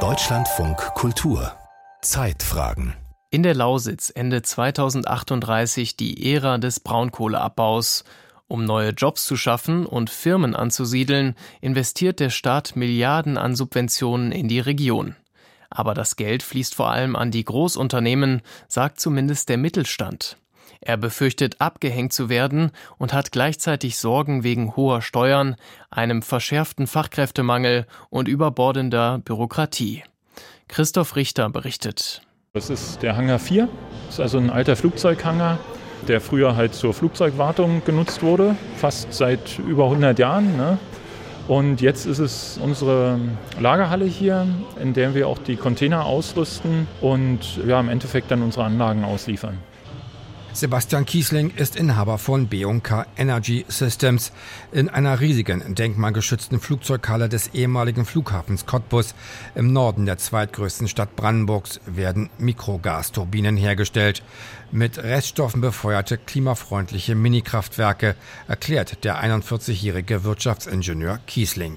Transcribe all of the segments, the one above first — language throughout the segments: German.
Deutschlandfunk Kultur Zeitfragen in der Lausitz endet 2038 die Ära des Braunkohleabbaus. Um neue Jobs zu schaffen und Firmen anzusiedeln, investiert der Staat Milliarden an Subventionen in die Region. Aber das Geld fließt vor allem an die Großunternehmen, sagt zumindest der Mittelstand. Er befürchtet, abgehängt zu werden und hat gleichzeitig Sorgen wegen hoher Steuern, einem verschärften Fachkräftemangel und überbordender Bürokratie. Christoph Richter berichtet. Das ist der Hangar 4. Das ist also ein alter Flugzeughangar, der früher halt zur Flugzeugwartung genutzt wurde, fast seit über 100 Jahren. Ne? Und jetzt ist es unsere Lagerhalle hier, in der wir auch die Container ausrüsten und ja, im Endeffekt dann unsere Anlagen ausliefern. Sebastian Kiesling ist Inhaber von B&K Energy Systems. In einer riesigen, denkmalgeschützten Flugzeughalle des ehemaligen Flughafens Cottbus im Norden der zweitgrößten Stadt Brandenburgs werden Mikrogasturbinen hergestellt. Mit Reststoffen befeuerte klimafreundliche Minikraftwerke, erklärt der 41-jährige Wirtschaftsingenieur Kiesling.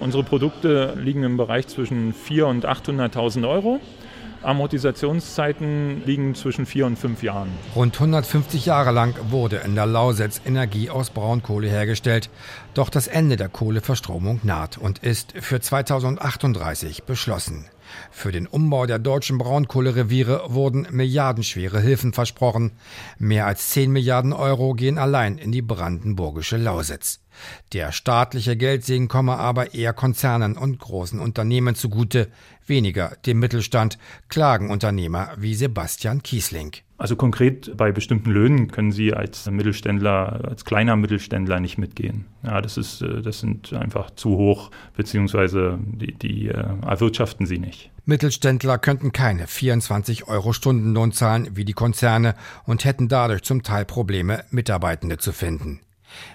Unsere Produkte liegen im Bereich zwischen 400.000 und 800.000 Euro. Amortisationszeiten liegen zwischen vier und fünf Jahren. Rund 150 Jahre lang wurde in der Lausitz Energie aus Braunkohle hergestellt. Doch das Ende der Kohleverstromung naht und ist für 2038 beschlossen. Für den Umbau der deutschen Braunkohlereviere wurden milliardenschwere Hilfen versprochen. Mehr als 10 Milliarden Euro gehen allein in die brandenburgische Lausitz. Der staatliche Geldsegen komme aber eher Konzernen und großen Unternehmen zugute, weniger dem Mittelstand, klagen Unternehmer wie Sebastian Kiesling. Also konkret bei bestimmten Löhnen können Sie als Mittelständler, als kleiner Mittelständler nicht mitgehen. Ja, das ist, äh, das sind einfach zu hoch, beziehungsweise die, die äh, erwirtschaften sie nicht. Mittelständler könnten keine 24 Euro Stundenlohn zahlen wie die Konzerne und hätten dadurch zum Teil Probleme, Mitarbeitende zu finden.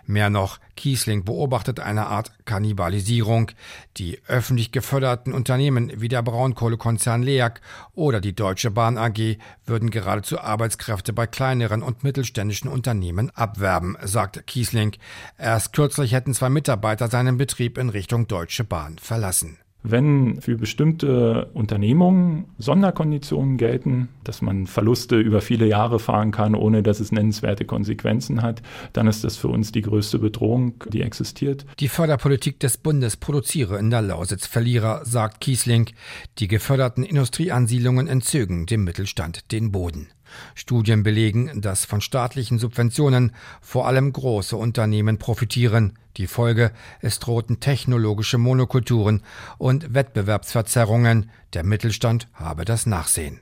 Mehr noch, Kiesling beobachtet eine Art Kannibalisierung. Die öffentlich geförderten Unternehmen wie der Braunkohlekonzern LEAG oder die Deutsche Bahn AG würden geradezu Arbeitskräfte bei kleineren und mittelständischen Unternehmen abwerben, sagt Kiesling. Erst kürzlich hätten zwei Mitarbeiter seinen Betrieb in Richtung Deutsche Bahn verlassen. Wenn für bestimmte Unternehmungen Sonderkonditionen gelten, dass man Verluste über viele Jahre fahren kann, ohne dass es nennenswerte Konsequenzen hat, dann ist das für uns die größte Bedrohung, die existiert. Die Förderpolitik des Bundes produziere in der Lausitz Verlierer, sagt Kiesling. Die geförderten Industrieansiedlungen entzögen dem Mittelstand den Boden. Studien belegen, dass von staatlichen Subventionen vor allem große Unternehmen profitieren. Die Folge, es drohten technologische Monokulturen und Wettbewerbsverzerrungen. Der Mittelstand habe das Nachsehen.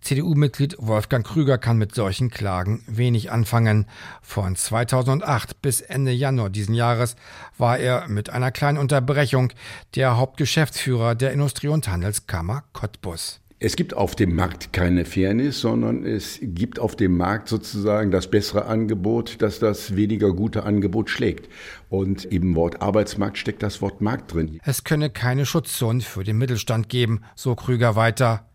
CDU-Mitglied Wolfgang Krüger kann mit solchen Klagen wenig anfangen. Von 2008 bis Ende Januar diesen Jahres war er mit einer kleinen Unterbrechung der Hauptgeschäftsführer der Industrie- und Handelskammer Cottbus. Es gibt auf dem Markt keine Fairness, sondern es gibt auf dem Markt sozusagen das bessere Angebot, das das weniger gute Angebot schlägt. Und im Wort Arbeitsmarkt steckt das Wort Markt drin. Es könne keine Schutzzonen für den Mittelstand geben, so Krüger weiter.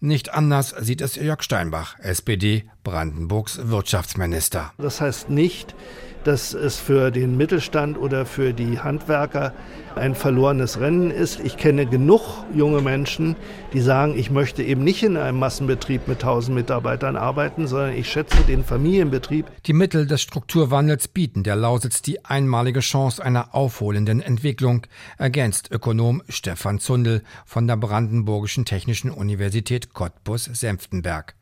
Nicht anders sieht es Jörg Steinbach, SPD, Brandenburgs Wirtschaftsminister. Das heißt nicht, dass es für den Mittelstand oder für die Handwerker ein verlorenes Rennen ist. Ich kenne genug junge Menschen, die sagen, ich möchte eben nicht in einem Massenbetrieb mit 1000 Mitarbeitern arbeiten, sondern ich schätze den Familienbetrieb. Die Mittel des Strukturwandels bieten der Lausitz die einmalige Chance einer aufholenden Entwicklung, ergänzt Ökonom Stefan Zundel von der Brandenburgischen Technischen Universität Cottbus-Senftenberg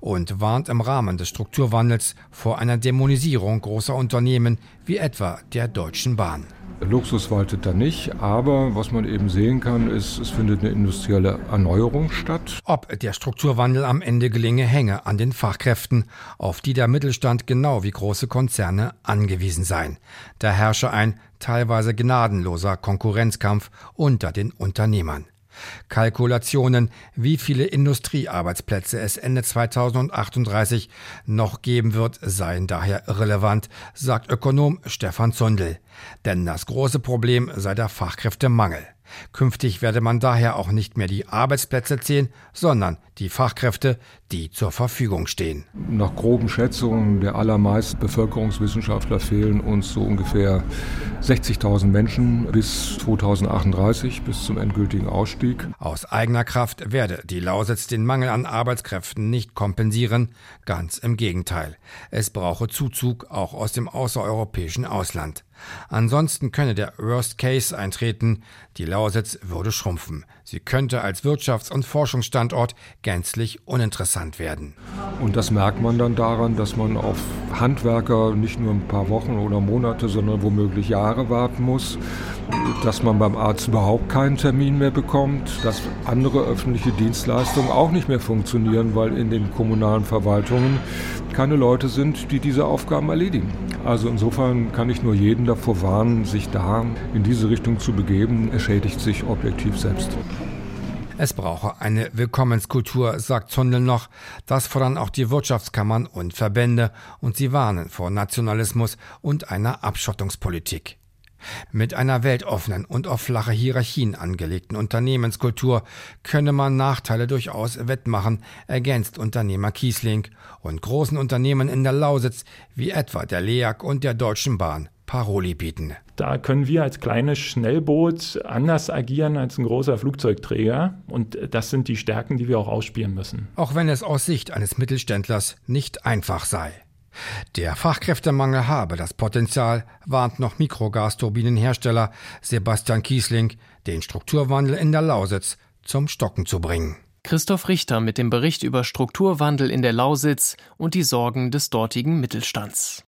und warnt im Rahmen des Strukturwandels vor einer Dämonisierung großer Unternehmen wie etwa der Deutschen Bahn. Luxus waltet da nicht, aber was man eben sehen kann, ist, es findet eine industrielle Erneuerung statt. Ob der Strukturwandel am Ende gelinge, hänge an den Fachkräften, auf die der Mittelstand genau wie große Konzerne angewiesen seien. Da herrsche ein teilweise gnadenloser Konkurrenzkampf unter den Unternehmern. Kalkulationen, wie viele Industriearbeitsplätze es Ende 2038 noch geben wird, seien daher irrelevant, sagt Ökonom Stefan Zundel. Denn das große Problem sei der Fachkräftemangel. Künftig werde man daher auch nicht mehr die Arbeitsplätze zählen, sondern die Fachkräfte, die zur Verfügung stehen. Nach groben Schätzungen der allermeisten Bevölkerungswissenschaftler fehlen uns so ungefähr 60.000 Menschen bis 2038, bis zum endgültigen Ausstieg. Aus eigener Kraft werde die Lausitz den Mangel an Arbeitskräften nicht kompensieren, ganz im Gegenteil. Es brauche Zuzug auch aus dem außereuropäischen Ausland. Ansonsten könne der Worst Case eintreten, die Lausitz würde schrumpfen. Sie könnte als Wirtschafts- und Forschungsstandort gänzlich uninteressant werden. Und das merkt man dann daran, dass man auf Handwerker nicht nur ein paar Wochen oder Monate, sondern womöglich Jahre warten muss, dass man beim Arzt überhaupt keinen Termin mehr bekommt, dass andere öffentliche Dienstleistungen auch nicht mehr funktionieren, weil in den kommunalen Verwaltungen keine Leute sind, die diese Aufgaben erledigen. Also insofern kann ich nur jeden davor warnen, sich da in diese Richtung zu begeben. Er schädigt sich objektiv selbst. Es brauche eine Willkommenskultur, sagt Zundel noch. Das fordern auch die Wirtschaftskammern und Verbände und sie warnen vor Nationalismus und einer Abschottungspolitik. Mit einer weltoffenen und auf flache Hierarchien angelegten Unternehmenskultur könne man Nachteile durchaus wettmachen, ergänzt Unternehmer Kiesling und großen Unternehmen in der Lausitz wie etwa der LEAG und der Deutschen Bahn Paroli bieten. Da können wir als kleines Schnellboot anders agieren als ein großer Flugzeugträger. Und das sind die Stärken, die wir auch ausspielen müssen. Auch wenn es aus Sicht eines Mittelständlers nicht einfach sei. Der Fachkräftemangel habe das Potenzial, warnt noch Mikrogasturbinenhersteller Sebastian Kiesling, den Strukturwandel in der Lausitz zum Stocken zu bringen. Christoph Richter mit dem Bericht über Strukturwandel in der Lausitz und die Sorgen des dortigen Mittelstands.